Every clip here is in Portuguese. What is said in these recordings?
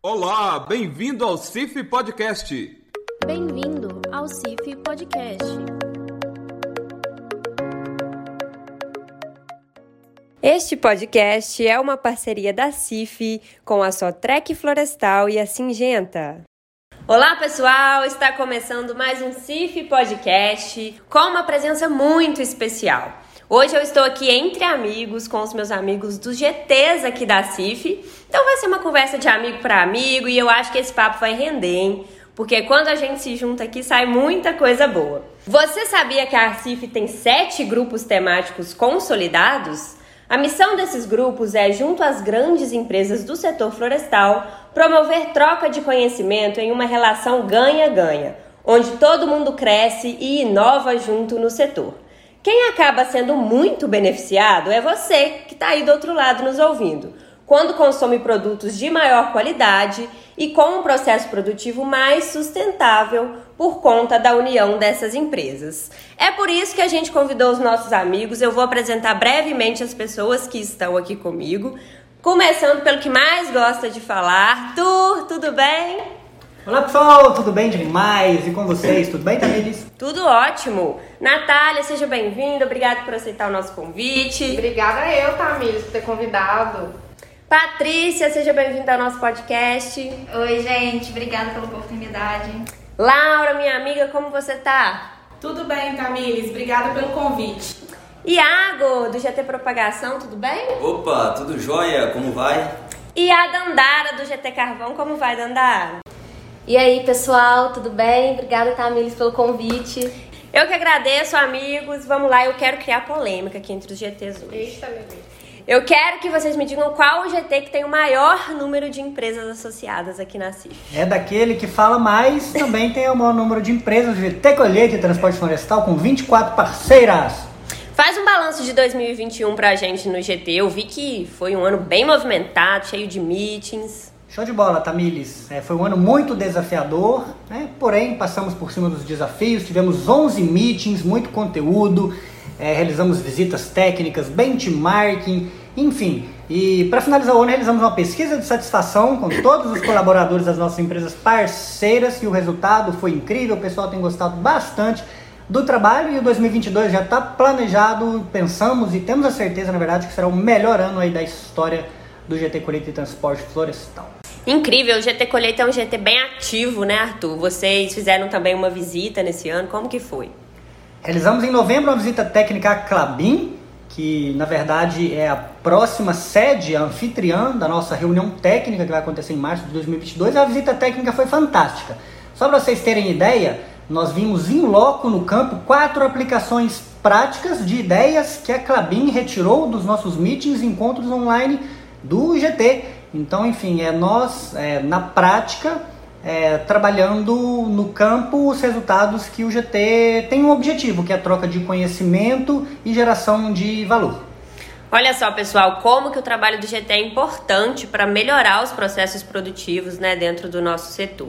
Olá, bem-vindo ao CIF Podcast. Bem-vindo ao CIF Podcast. Este podcast é uma parceria da CIF com a Sotrec Florestal e a Singenta. Olá, pessoal! Está começando mais um CIF Podcast com uma presença muito especial. Hoje eu estou aqui entre amigos, com os meus amigos dos GTs aqui da CIF. Então vai ser uma conversa de amigo para amigo e eu acho que esse papo vai render, hein? Porque quando a gente se junta aqui sai muita coisa boa. Você sabia que a CIF tem sete grupos temáticos consolidados? A missão desses grupos é, junto às grandes empresas do setor florestal, promover troca de conhecimento em uma relação ganha-ganha, onde todo mundo cresce e inova junto no setor. Quem acaba sendo muito beneficiado é você que está aí do outro lado nos ouvindo, quando consome produtos de maior qualidade e com um processo produtivo mais sustentável por conta da união dessas empresas. É por isso que a gente convidou os nossos amigos. Eu vou apresentar brevemente as pessoas que estão aqui comigo, começando pelo que mais gosta de falar. Arthur, tudo bem? Olá pessoal, tudo bem demais? E com vocês, tudo bem, Tamiris? Tudo ótimo. Natália, seja bem-vinda, obrigada por aceitar o nosso convite. Obrigada eu, Tamiris, por ter convidado. Patrícia, seja bem-vinda ao nosso podcast. Oi, gente, obrigada pela oportunidade. Laura, minha amiga, como você tá? Tudo bem, Tamiris, obrigada pelo convite. Iago, do GT Propagação, tudo bem? Opa, tudo jóia? Como vai? E a Dandara, do GT Carvão, como vai, Dandara? E aí, pessoal, tudo bem? Obrigada, Tamilis, pelo convite. Eu que agradeço, amigos. Vamos lá, eu quero criar polêmica aqui entre os GTs hoje. Eita. Eu quero que vocês me digam qual o GT que tem o maior número de empresas associadas aqui na CIF. É daquele que fala mais, também tem o maior número de empresas de GT Colheita e Transporte Florestal com 24 parceiras. Faz um balanço de 2021 pra gente no GT. Eu vi que foi um ano bem movimentado, cheio de meetings. Show de bola, Tamiles. É, foi um ano muito desafiador, né? porém passamos por cima dos desafios, tivemos 11 meetings, muito conteúdo, é, realizamos visitas técnicas, benchmarking, enfim. E para finalizar o ano, realizamos uma pesquisa de satisfação com todos os colaboradores das nossas empresas parceiras e o resultado foi incrível, o pessoal tem gostado bastante do trabalho e o 2022 já está planejado, pensamos e temos a certeza, na verdade, que será o melhor ano aí da história do GT Colheita e Transporte Florestal. Incrível, o GT Colheita é um GT bem ativo, né, Arthur? Vocês fizeram também uma visita nesse ano, como que foi? Realizamos em novembro uma visita técnica à Clabin, que na verdade é a próxima sede, a anfitriã da nossa reunião técnica que vai acontecer em março de 2022. A visita técnica foi fantástica. Só para vocês terem ideia, nós vimos em loco no campo quatro aplicações práticas de ideias que a Clabin retirou dos nossos meetings e encontros online do GT. Então, enfim, é nós, é, na prática, é, trabalhando no campo os resultados que o GT tem um objetivo, que é a troca de conhecimento e geração de valor. Olha só, pessoal, como que o trabalho do GT é importante para melhorar os processos produtivos né, dentro do nosso setor.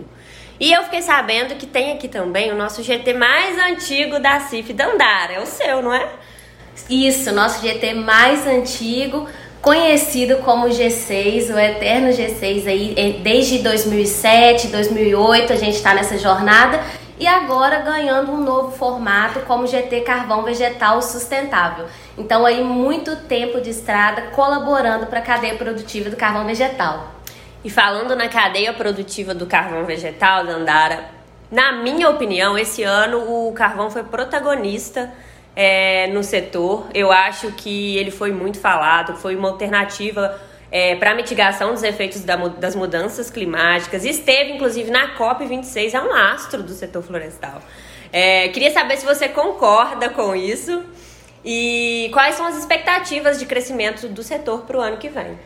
E eu fiquei sabendo que tem aqui também o nosso GT mais antigo da CIF Dandara, é o seu, não é? Isso, nosso GT mais antigo, conhecido como G6, o eterno G6 aí, é, desde 2007, 2008 a gente está nessa jornada e agora ganhando um novo formato como GT Carvão Vegetal Sustentável. Então aí muito tempo de estrada colaborando para a cadeia produtiva do carvão vegetal. E falando na cadeia produtiva do carvão vegetal, Dandara, na minha opinião, esse ano o carvão foi protagonista é, no setor. Eu acho que ele foi muito falado, foi uma alternativa é, para mitigação dos efeitos da, das mudanças climáticas. Esteve, inclusive, na COP26, é um astro do setor florestal. É, queria saber se você concorda com isso e quais são as expectativas de crescimento do setor para o ano que vem.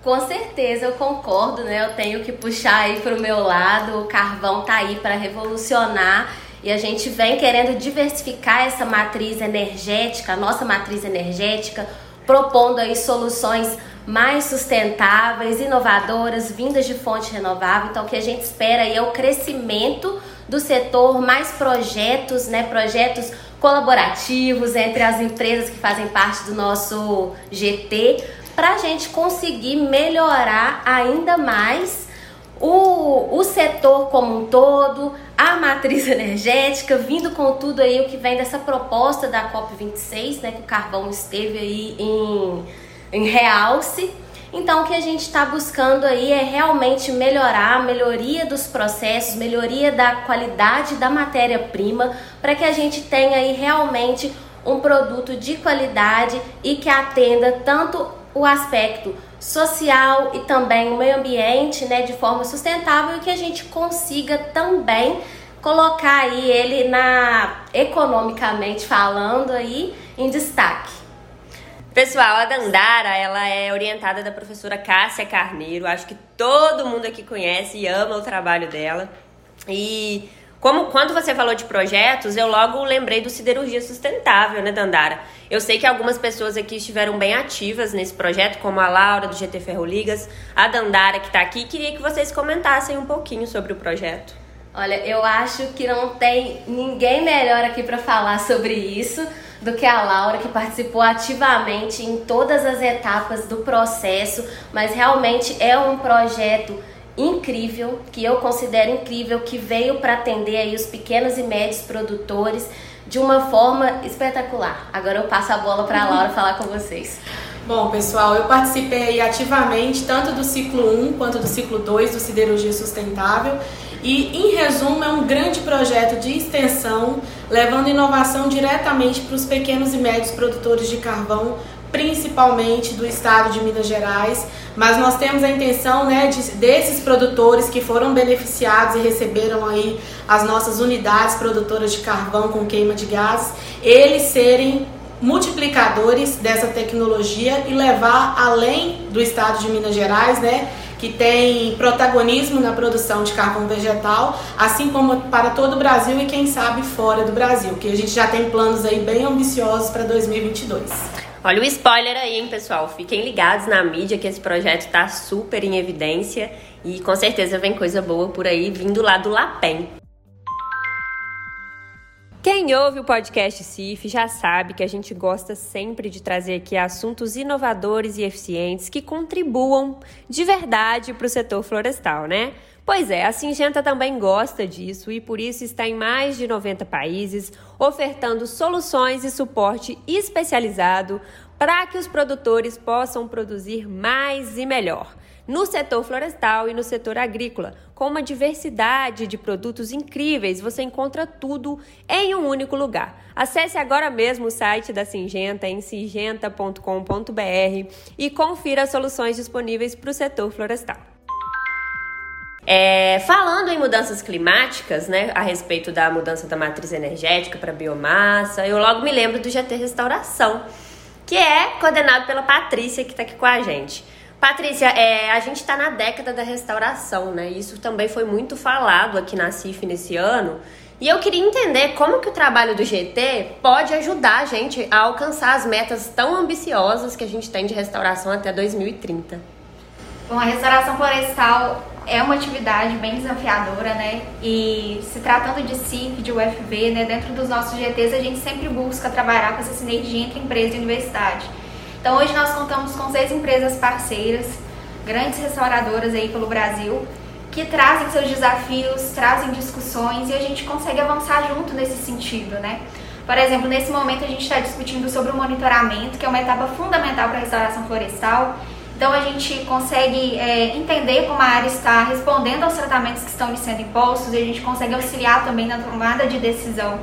Com certeza eu concordo, né? Eu tenho que puxar aí para o meu lado. O carvão tá aí para revolucionar e a gente vem querendo diversificar essa matriz energética, a nossa matriz energética, propondo aí soluções mais sustentáveis, inovadoras, vindas de fonte renovável. Então, o que a gente espera aí é o crescimento do setor, mais projetos, né? Projetos colaborativos entre as empresas que fazem parte do nosso GT, para a gente conseguir melhorar ainda mais o, o setor como um todo, a matriz energética, vindo com tudo aí o que vem dessa proposta da COP26, né, que o carvão esteve aí em, em realce. Então, o que a gente está buscando aí é realmente melhorar, melhoria dos processos, melhoria da qualidade da matéria-prima, para que a gente tenha aí realmente um produto de qualidade e que atenda tanto o aspecto social e também o meio ambiente, né, de forma sustentável e que a gente consiga também colocar aí ele na economicamente falando aí em destaque. Pessoal, a Dandara, ela é orientada da professora Cássia Carneiro. Acho que todo mundo aqui conhece e ama o trabalho dela. E como quando você falou de projetos, eu logo lembrei do Siderurgia Sustentável, né, Dandara? Eu sei que algumas pessoas aqui estiveram bem ativas nesse projeto, como a Laura do GT Ferroligas, a Dandara que está aqui. Queria que vocês comentassem um pouquinho sobre o projeto. Olha, eu acho que não tem ninguém melhor aqui para falar sobre isso do que a Laura, que participou ativamente em todas as etapas do processo, mas realmente é um projeto incrível, que eu considero incrível, que veio para atender aí os pequenos e médios produtores de uma forma espetacular. Agora eu passo a bola para a Laura falar com vocês. Bom, pessoal, eu participei ativamente tanto do ciclo 1 quanto do ciclo 2 do Siderurgia Sustentável e, em resumo, é um grande projeto de extensão levando inovação diretamente para os pequenos e médios produtores de carvão, principalmente do estado de Minas Gerais. Mas nós temos a intenção né, de, desses produtores que foram beneficiados e receberam aí as nossas unidades produtoras de carvão com queima de gases, eles serem multiplicadores dessa tecnologia e levar além do estado de Minas Gerais, né? que tem protagonismo na produção de carvão vegetal, assim como para todo o Brasil e quem sabe fora do Brasil, que a gente já tem planos aí bem ambiciosos para 2022. Olha o spoiler aí, hein, pessoal? Fiquem ligados na mídia que esse projeto está super em evidência e com certeza vem coisa boa por aí vindo lá do Lapem. Quem ouve o podcast CIF já sabe que a gente gosta sempre de trazer aqui assuntos inovadores e eficientes que contribuam de verdade para o setor florestal, né? Pois é, a Singenta também gosta disso e por isso está em mais de 90 países ofertando soluções e suporte especializado para que os produtores possam produzir mais e melhor no setor florestal e no setor agrícola. Com uma diversidade de produtos incríveis, você encontra tudo em um único lugar. Acesse agora mesmo o site da Singenta em singenta.com.br e confira as soluções disponíveis para o setor florestal. É, falando em mudanças climáticas, né, a respeito da mudança da matriz energética para biomassa, eu logo me lembro do GT Restauração, que é coordenado pela Patrícia, que está aqui com a gente. Patrícia, é, a gente está na década da restauração, né? Isso também foi muito falado aqui na CIF nesse ano. E eu queria entender como que o trabalho do GT pode ajudar a gente a alcançar as metas tão ambiciosas que a gente tem de restauração até 2030. Bom, a restauração florestal é uma atividade bem desafiadora, né? E se tratando de CIF, de UFV, né, dentro dos nossos GTs, a gente sempre busca trabalhar com essa sinergia entre empresa e universidade. Então hoje nós contamos com seis empresas parceiras, grandes restauradoras aí pelo Brasil, que trazem seus desafios, trazem discussões e a gente consegue avançar junto nesse sentido, né? Por exemplo, nesse momento a gente está discutindo sobre o monitoramento, que é uma etapa fundamental para a restauração florestal. Então a gente consegue é, entender como a área está respondendo aos tratamentos que estão lhe sendo impostos e a gente consegue auxiliar também na tomada de decisão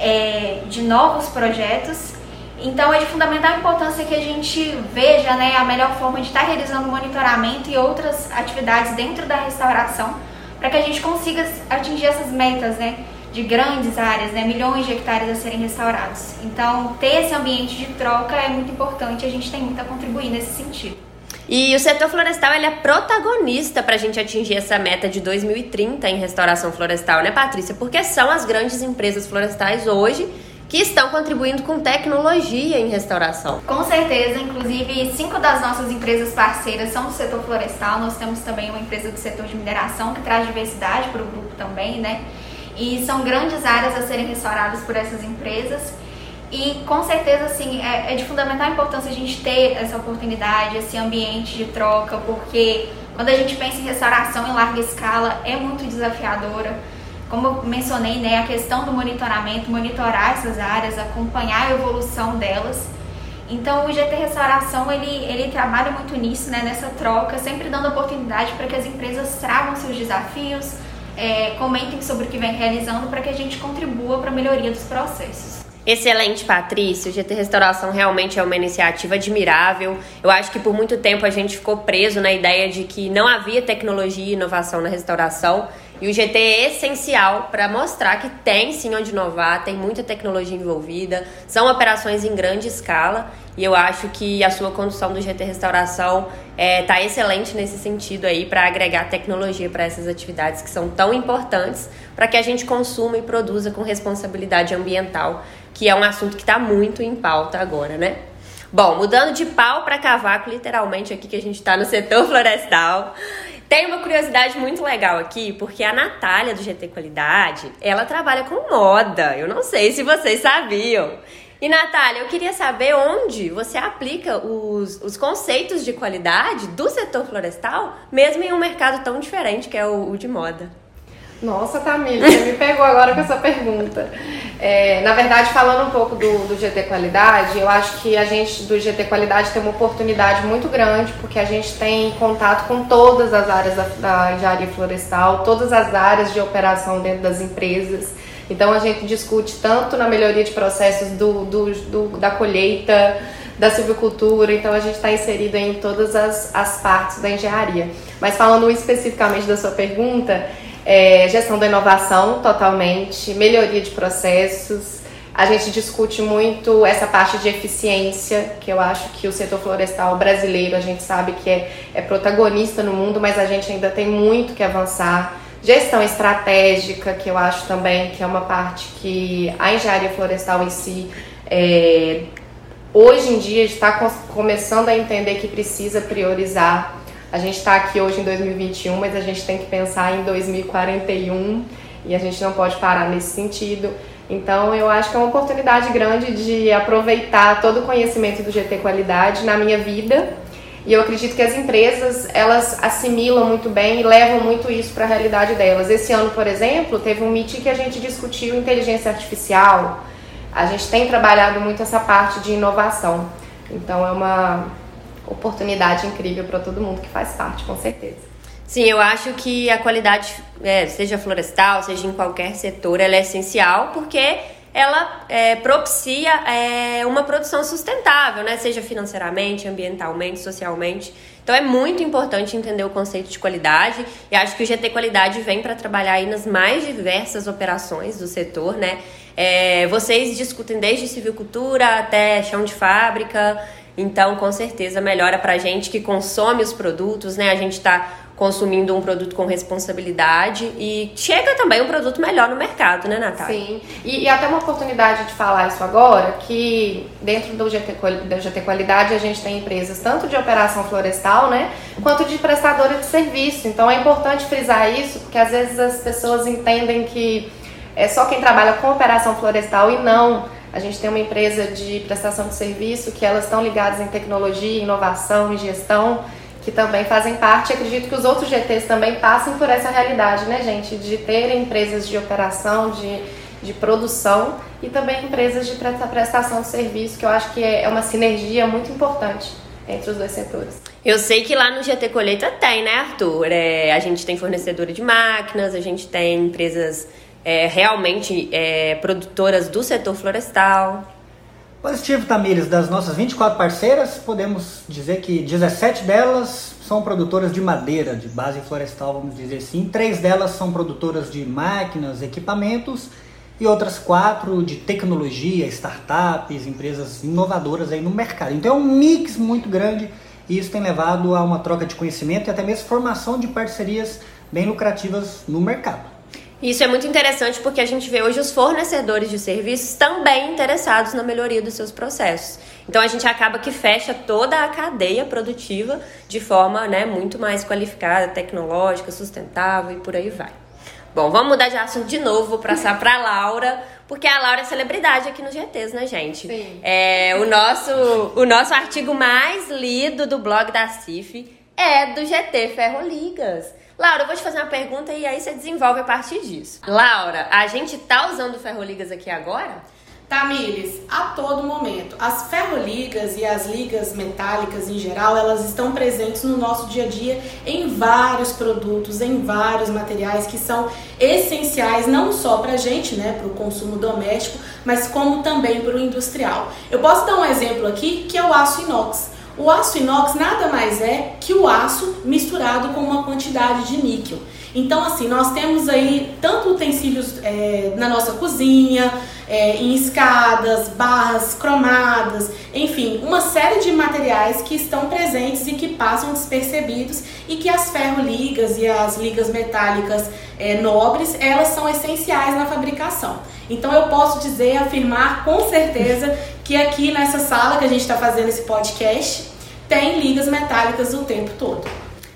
é, de novos projetos então é de fundamental importância que a gente veja né, a melhor forma de estar realizando monitoramento e outras atividades dentro da restauração para que a gente consiga atingir essas metas né, de grandes áreas, né, milhões de hectares a serem restaurados. Então ter esse ambiente de troca é muito importante, a gente tem muito a contribuir nesse sentido. E o setor florestal ele é protagonista para a gente atingir essa meta de 2030 em restauração florestal, né, Patrícia? Porque são as grandes empresas florestais hoje que estão contribuindo com tecnologia em restauração. Com certeza, inclusive cinco das nossas empresas parceiras são do setor florestal. Nós temos também uma empresa do setor de mineração que traz diversidade para o grupo também, né? E são grandes áreas a serem restauradas por essas empresas. E com certeza, assim, é, é de fundamental importância a gente ter essa oportunidade, esse ambiente de troca, porque Quando a gente pensa em restauração em larga escala, é muito desafiadora. Como eu mencionei, né, a questão do monitoramento, monitorar essas áreas, acompanhar a evolução delas. Então o GT Restauração ele, ele trabalha muito nisso, né, nessa troca, sempre dando oportunidade para que as empresas tragam seus desafios, é, comentem sobre o que vem realizando para que a gente contribua para a melhoria dos processos. Excelente, Patrícia. O GT Restauração realmente é uma iniciativa admirável. Eu acho que por muito tempo a gente ficou preso na ideia de que não havia tecnologia e inovação na restauração. E o GT é essencial para mostrar que tem sim onde inovar, tem muita tecnologia envolvida, são operações em grande escala e eu acho que a sua condução do GT Restauração está é, tá excelente nesse sentido aí para agregar tecnologia para essas atividades que são tão importantes para que a gente consuma e produza com responsabilidade ambiental, que é um assunto que está muito em pauta agora, né? Bom, mudando de pau para cavaco, literalmente aqui que a gente está no setor florestal. Tem uma curiosidade muito legal aqui, porque a Natália do GT Qualidade, ela trabalha com moda. Eu não sei se vocês sabiam. E Natália, eu queria saber onde você aplica os, os conceitos de qualidade do setor florestal, mesmo em um mercado tão diferente que é o, o de moda. Nossa, Tamir, você me pegou agora com essa pergunta. É, na verdade, falando um pouco do, do GT Qualidade, eu acho que a gente do GT Qualidade tem uma oportunidade muito grande, porque a gente tem contato com todas as áreas da, da engenharia florestal, todas as áreas de operação dentro das empresas. Então a gente discute tanto na melhoria de processos do, do, do da colheita, da silvicultura, então a gente está inserido em todas as, as partes da engenharia. Mas falando especificamente da sua pergunta, é, gestão da inovação totalmente, melhoria de processos. A gente discute muito essa parte de eficiência, que eu acho que o setor florestal brasileiro, a gente sabe que é, é protagonista no mundo, mas a gente ainda tem muito que avançar. Gestão estratégica, que eu acho também que é uma parte que a engenharia florestal em si, é, hoje em dia, está começando a entender que precisa priorizar a gente está aqui hoje em 2021, mas a gente tem que pensar em 2041 e a gente não pode parar nesse sentido. Então, eu acho que é uma oportunidade grande de aproveitar todo o conhecimento do GT Qualidade na minha vida. E eu acredito que as empresas, elas assimilam muito bem e levam muito isso para a realidade delas. Esse ano, por exemplo, teve um meeting que a gente discutiu inteligência artificial. A gente tem trabalhado muito essa parte de inovação. Então, é uma oportunidade incrível para todo mundo que faz parte, com certeza. Sim, eu acho que a qualidade, é, seja florestal, seja em qualquer setor, ela é essencial porque ela é, propicia é, uma produção sustentável, né? seja financeiramente, ambientalmente, socialmente. Então é muito importante entender o conceito de qualidade e acho que o GT Qualidade vem para trabalhar aí nas mais diversas operações do setor, né? É, vocês discutem desde civicultura até chão de fábrica, então, com certeza, melhora para a gente que consome os produtos, né? A gente está consumindo um produto com responsabilidade e chega também um produto melhor no mercado, né, Natália? Sim, e, e até uma oportunidade de falar isso agora, que dentro do GT, do GT Qualidade a gente tem empresas tanto de operação florestal, né, quanto de prestadora de serviço. Então é importante frisar isso, porque às vezes as pessoas entendem que é só quem trabalha com operação florestal e não a gente tem uma empresa de prestação de serviço que elas estão ligadas em tecnologia, inovação e gestão, que também fazem parte. Acredito que os outros GTs também passem por essa realidade, né, gente? De terem empresas de operação, de, de produção e também empresas de prestação de serviço, que eu acho que é uma sinergia muito importante entre os dois setores. Eu sei que lá no GT Colheita tem, né, Arthur? É, a gente tem fornecedora de máquinas, a gente tem empresas é, realmente é, produtoras do setor florestal. Positivo, Tamires, das nossas 24 parceiras, podemos dizer que 17 delas são produtoras de madeira, de base florestal, vamos dizer assim. Três delas são produtoras de máquinas, equipamentos e outras quatro de tecnologia, startups, empresas inovadoras aí no mercado. Então é um mix muito grande e isso tem levado a uma troca de conhecimento e até mesmo formação de parcerias bem lucrativas no mercado. Isso é muito interessante porque a gente vê hoje os fornecedores de serviços também interessados na melhoria dos seus processos. Então a gente acaba que fecha toda a cadeia produtiva de forma né, muito mais qualificada, tecnológica, sustentável e por aí vai. Bom, vamos mudar de assunto de novo, vou passar para Laura, porque a Laura é celebridade aqui no GTs, né, gente? Sim. É o nosso, o nosso artigo mais lido do blog da CIF é do GT Ferroligas. Laura, eu vou te fazer uma pergunta e aí você desenvolve a partir disso. Laura, a gente tá usando ferroligas aqui agora? Tamires, a todo momento. As ferroligas e as ligas metálicas em geral, elas estão presentes no nosso dia a dia em vários produtos, em vários materiais que são essenciais não só para a gente, né, para o consumo doméstico, mas como também para o industrial. Eu posso dar um exemplo aqui que é o aço inox. O aço inox nada mais é que o aço misturado com uma quantidade de níquel. Então, assim, nós temos aí tanto utensílios é, na nossa cozinha, é, em escadas, barras cromadas, enfim, uma série de materiais que estão presentes e que passam despercebidos e que as ferroligas e as ligas metálicas é, nobres, elas são essenciais na fabricação. Então eu posso dizer, afirmar com certeza que aqui nessa sala que a gente está fazendo esse podcast tem ligas metálicas o tempo todo.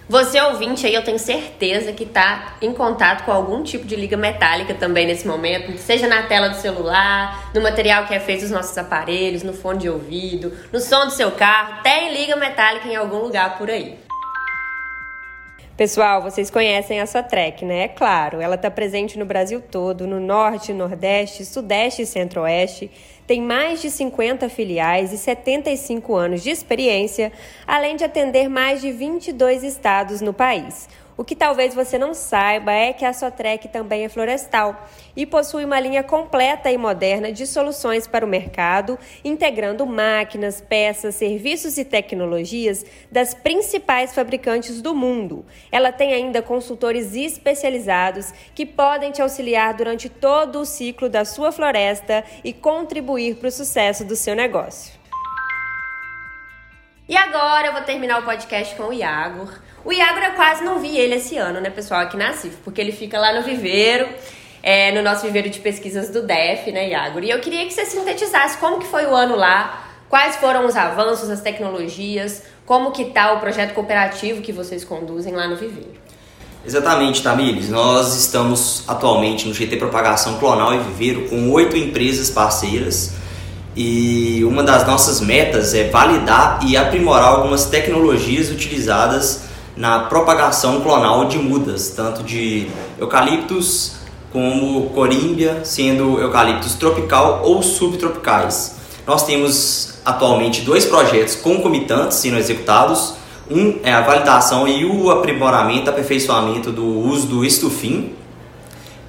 Você ouvinte aí, eu tenho certeza que está em contato com algum tipo de liga metálica também nesse momento, seja na tela do celular, no material que é feito dos nossos aparelhos, no fone de ouvido, no som do seu carro, tem liga metálica em algum lugar por aí. Pessoal, vocês conhecem a Sotrec, né? É claro, ela está presente no Brasil todo, no Norte, Nordeste, Sudeste e Centro-Oeste tem mais de 50 filiais e 75 anos de experiência, além de atender mais de 22 estados no país. O que talvez você não saiba é que a Sotrec também é florestal e possui uma linha completa e moderna de soluções para o mercado, integrando máquinas, peças, serviços e tecnologias das principais fabricantes do mundo. Ela tem ainda consultores especializados que podem te auxiliar durante todo o ciclo da sua floresta e contribuir para o sucesso do seu negócio. E agora eu vou terminar o podcast com o Iago. O Iago eu quase não vi ele esse ano, né, pessoal, aqui na CIF, porque ele fica lá no viveiro, é, no nosso viveiro de pesquisas do DEF, né, Iago? E eu queria que você sintetizasse como que foi o ano lá, quais foram os avanços, as tecnologias, como que tá o projeto cooperativo que vocês conduzem lá no viveiro. Exatamente, Tamires. Nós estamos atualmente no GT Propagação Clonal e Viveiro com oito empresas parceiras e uma das nossas metas é validar e aprimorar algumas tecnologias utilizadas na propagação clonal de mudas, tanto de eucaliptos como corímbia, sendo eucaliptos tropical ou subtropicais. Nós temos atualmente dois projetos concomitantes sendo executados. Um é a validação e o aprimoramento, aperfeiçoamento do uso do estufim,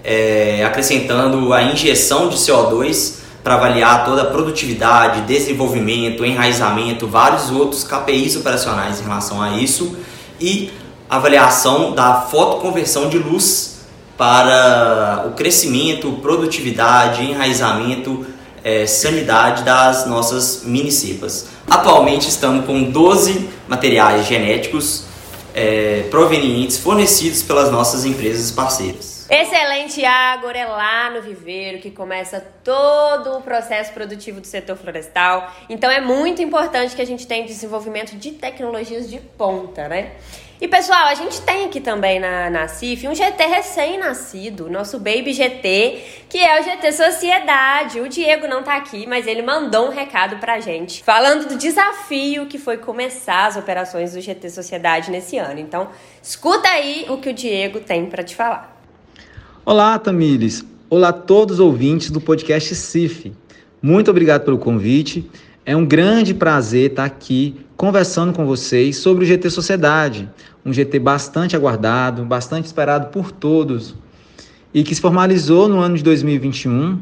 é, acrescentando a injeção de CO2 para avaliar toda a produtividade, desenvolvimento, enraizamento, vários outros KPIs operacionais em relação a isso e avaliação da fotoconversão de luz para o crescimento, produtividade, enraizamento, é, sanidade das nossas minicipas. Atualmente estamos com 12 materiais genéticos é, provenientes fornecidos pelas nossas empresas parceiras. Excelente, Agora é lá no viveiro que começa todo o processo produtivo do setor florestal. Então é muito importante que a gente tenha desenvolvimento de tecnologias de ponta, né? E pessoal, a gente tem aqui também na, na CIF um GT recém-nascido, nosso Baby GT, que é o GT Sociedade. O Diego não tá aqui, mas ele mandou um recado pra gente, falando do desafio que foi começar as operações do GT Sociedade nesse ano. Então, escuta aí o que o Diego tem para te falar. Olá, Tamires. Olá a todos os ouvintes do podcast CIF. Muito obrigado pelo convite. É um grande prazer estar aqui conversando com vocês sobre o GT Sociedade, um GT bastante aguardado, bastante esperado por todos e que se formalizou no ano de 2021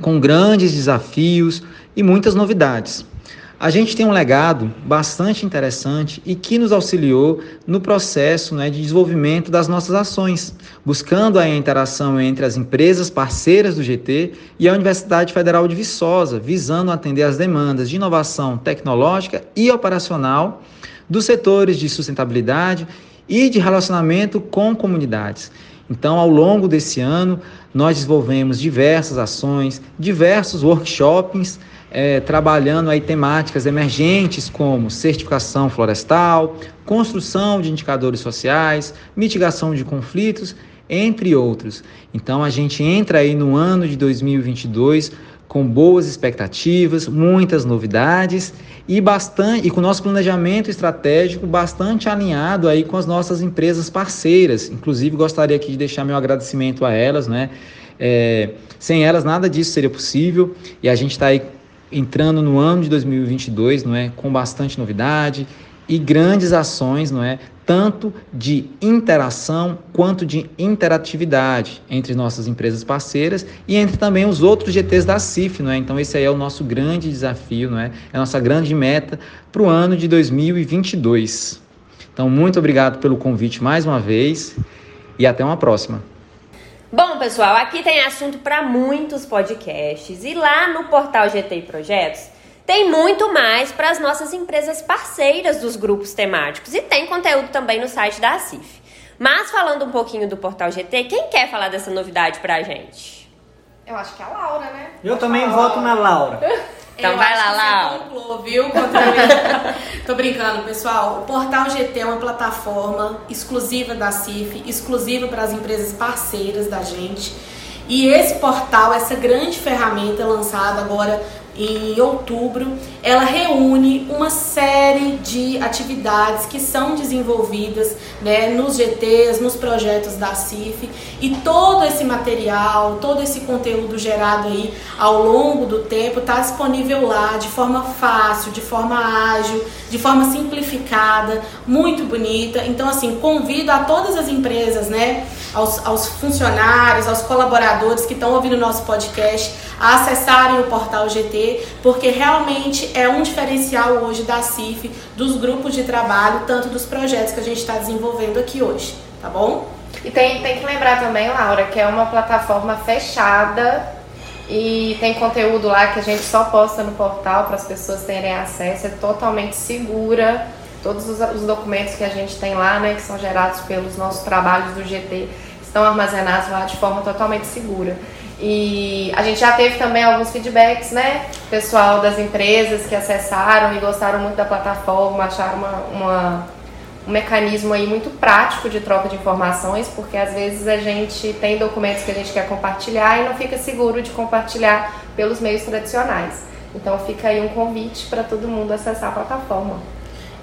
com grandes desafios e muitas novidades. A gente tem um legado bastante interessante e que nos auxiliou no processo né, de desenvolvimento das nossas ações, buscando a interação entre as empresas parceiras do GT e a Universidade Federal de Viçosa, visando atender as demandas de inovação tecnológica e operacional dos setores de sustentabilidade e de relacionamento com comunidades. Então, ao longo desse ano, nós desenvolvemos diversas ações, diversos workshops é, trabalhando aí temáticas emergentes como certificação florestal, construção de indicadores sociais, mitigação de conflitos, entre outros. Então a gente entra aí no ano de 2022 com boas expectativas, muitas novidades e bastante e com nosso planejamento estratégico bastante alinhado aí com as nossas empresas parceiras. Inclusive gostaria aqui de deixar meu agradecimento a elas, né? É, sem elas nada disso seria possível e a gente está aí entrando no ano de 2022, não é, com bastante novidade e grandes ações, não é, tanto de interação quanto de interatividade entre nossas empresas parceiras e entre também os outros GTs da CIF, não é? Então esse aí é o nosso grande desafio, não é? É a nossa grande meta para o ano de 2022. Então muito obrigado pelo convite mais uma vez e até uma próxima. Bom, pessoal, aqui tem assunto para muitos podcasts e lá no portal GT Projetos tem muito mais para as nossas empresas parceiras dos grupos temáticos e tem conteúdo também no site da CIF. Mas falando um pouquinho do portal GT, quem quer falar dessa novidade para a gente? Eu acho que é a Laura, né? Eu também voto na Laura. Então Eu vai lá, concluou, viu? Tô brincando, pessoal. O Portal GT é uma plataforma exclusiva da CIF, exclusiva para as empresas parceiras da gente. E esse portal, essa grande ferramenta lançada agora em outubro, ela reúne uma série de atividades que são desenvolvidas né, nos GTs, nos projetos da CIF e todo esse material, todo esse conteúdo gerado aí ao longo do tempo está disponível lá de forma fácil, de forma ágil, de forma simplificada, muito bonita. Então, assim, convido a todas as empresas, né, aos, aos funcionários, aos colaboradores que estão ouvindo o nosso podcast, a acessarem o portal GT, porque realmente é um diferencial hoje da CIF, dos grupos de trabalho, tanto dos projetos que a gente está desenvolvendo aqui hoje, tá bom? E tem, tem que lembrar também, Laura, que é uma plataforma fechada e tem conteúdo lá que a gente só posta no portal para as pessoas terem acesso, é totalmente segura. Todos os, os documentos que a gente tem lá, né, que são gerados pelos nossos trabalhos do GT, estão armazenados lá de forma totalmente segura. E a gente já teve também alguns feedbacks, né? Pessoal das empresas que acessaram e gostaram muito da plataforma, acharam uma, uma, um mecanismo aí muito prático de troca de informações, porque às vezes a gente tem documentos que a gente quer compartilhar e não fica seguro de compartilhar pelos meios tradicionais. Então fica aí um convite para todo mundo acessar a plataforma.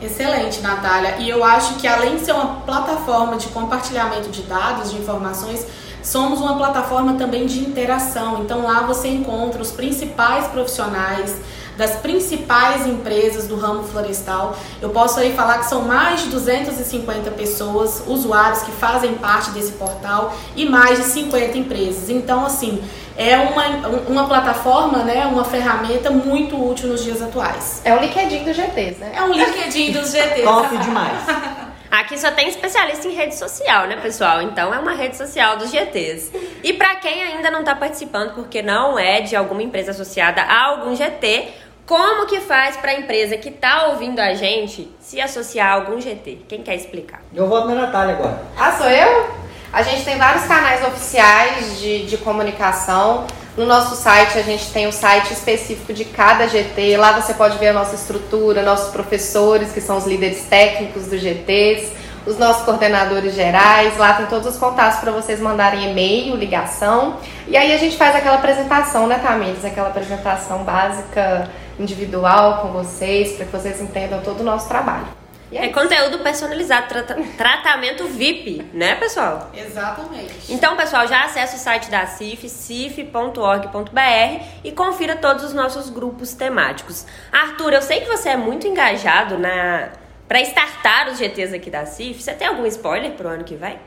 Excelente, Natália. E eu acho que além de ser uma plataforma de compartilhamento de dados, de informações, somos uma plataforma também de interação. Então lá você encontra os principais profissionais das principais empresas do ramo florestal. Eu posso aí falar que são mais de 250 pessoas, usuários que fazem parte desse portal e mais de 50 empresas. Então, assim, é uma, uma plataforma, né, uma ferramenta muito útil nos dias atuais. É o LinkedIn dos GTs, né? É um LinkedIn dos GTs. Top demais. Aqui só tem especialista em rede social, né, pessoal? Então é uma rede social dos GTs. E para quem ainda não tá participando porque não é de alguma empresa associada a algum GT, como que faz para a empresa que tá ouvindo a gente se associar a algum GT? Quem quer explicar? Eu voto na Natália agora. Ah, sou eu? A gente tem vários canais oficiais de, de comunicação. No nosso site, a gente tem o site específico de cada GT. Lá você pode ver a nossa estrutura, nossos professores, que são os líderes técnicos dos GTs, os nossos coordenadores gerais. Lá tem todos os contatos para vocês mandarem e-mail, ligação. E aí a gente faz aquela apresentação, né, Tamires? Aquela apresentação básica, individual com vocês, para que vocês entendam todo o nosso trabalho. E É conteúdo personalizado, trata- tratamento VIP, né, pessoal? Exatamente. Então, pessoal, já acesse o site da CIF, cif.org.br e confira todos os nossos grupos temáticos. Arthur, eu sei que você é muito engajado na para startar os GTs aqui da CIF. Você tem algum spoiler pro ano que vai?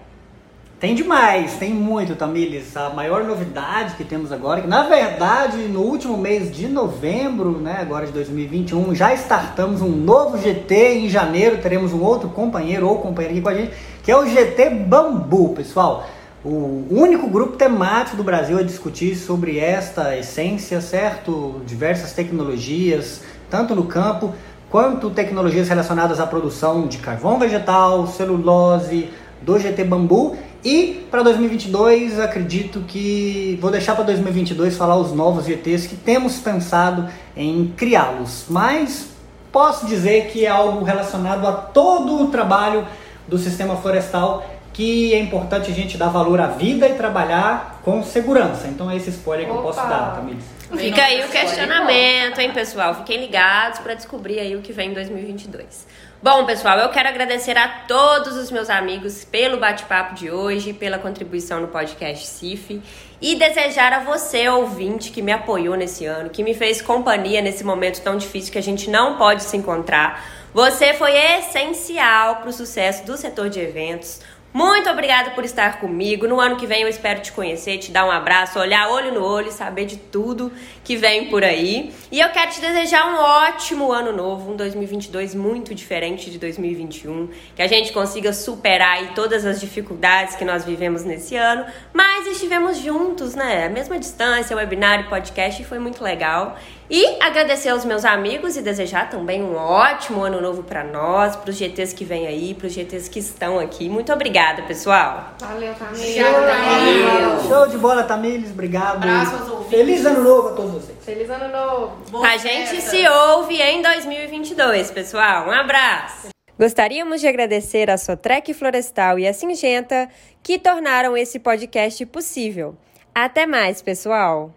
Tem demais, tem muito, Tamires. A maior novidade que temos agora, que na verdade no último mês de novembro, né, agora de 2021, já startamos um novo GT. Em janeiro teremos um outro companheiro ou companheira aqui com a gente, que é o GT Bambu, pessoal. O único grupo temático do Brasil a discutir sobre esta essência, certo? Diversas tecnologias, tanto no campo quanto tecnologias relacionadas à produção de carvão vegetal, celulose, do GT Bambu. E para 2022, acredito que vou deixar para 2022 falar os novos GTs que temos pensado em criá-los. Mas posso dizer que é algo relacionado a todo o trabalho do sistema florestal que é importante a gente dar valor à vida e trabalhar com segurança. Então é esse spoiler que eu Opa. posso dar, Tamires. Fica aí o questionamento, hein, pessoal? Fiquem ligados para descobrir aí o que vem em 2022. Bom, pessoal, eu quero agradecer a todos os meus amigos pelo bate-papo de hoje, pela contribuição no podcast CIF e desejar a você, ouvinte, que me apoiou nesse ano, que me fez companhia nesse momento tão difícil que a gente não pode se encontrar. Você foi essencial para o sucesso do setor de eventos. Muito obrigada por estar comigo. No ano que vem eu espero te conhecer, te dar um abraço, olhar olho no olho, saber de tudo que vem por aí. E eu quero te desejar um ótimo ano novo, um 2022 muito diferente de 2021, que a gente consiga superar aí todas as dificuldades que nós vivemos nesse ano, mas estivemos juntos, né? A mesma distância, webinar e podcast e foi muito legal. E agradecer aos meus amigos e desejar também um ótimo ano novo para nós, para os GTs que vêm aí, para os GTs que estão aqui. Muito obrigada, pessoal. Valeu, Tamires. Valeu. Show de bola, Tamires. Obrigado. Abraço aos ouvintes. Feliz ano novo a todos vocês. Feliz ano novo. Boa A gente festa. se ouve em 2022, pessoal. Um abraço. Gostaríamos de agradecer a Sotrec Florestal e a Singenta que tornaram esse podcast possível. Até mais, pessoal.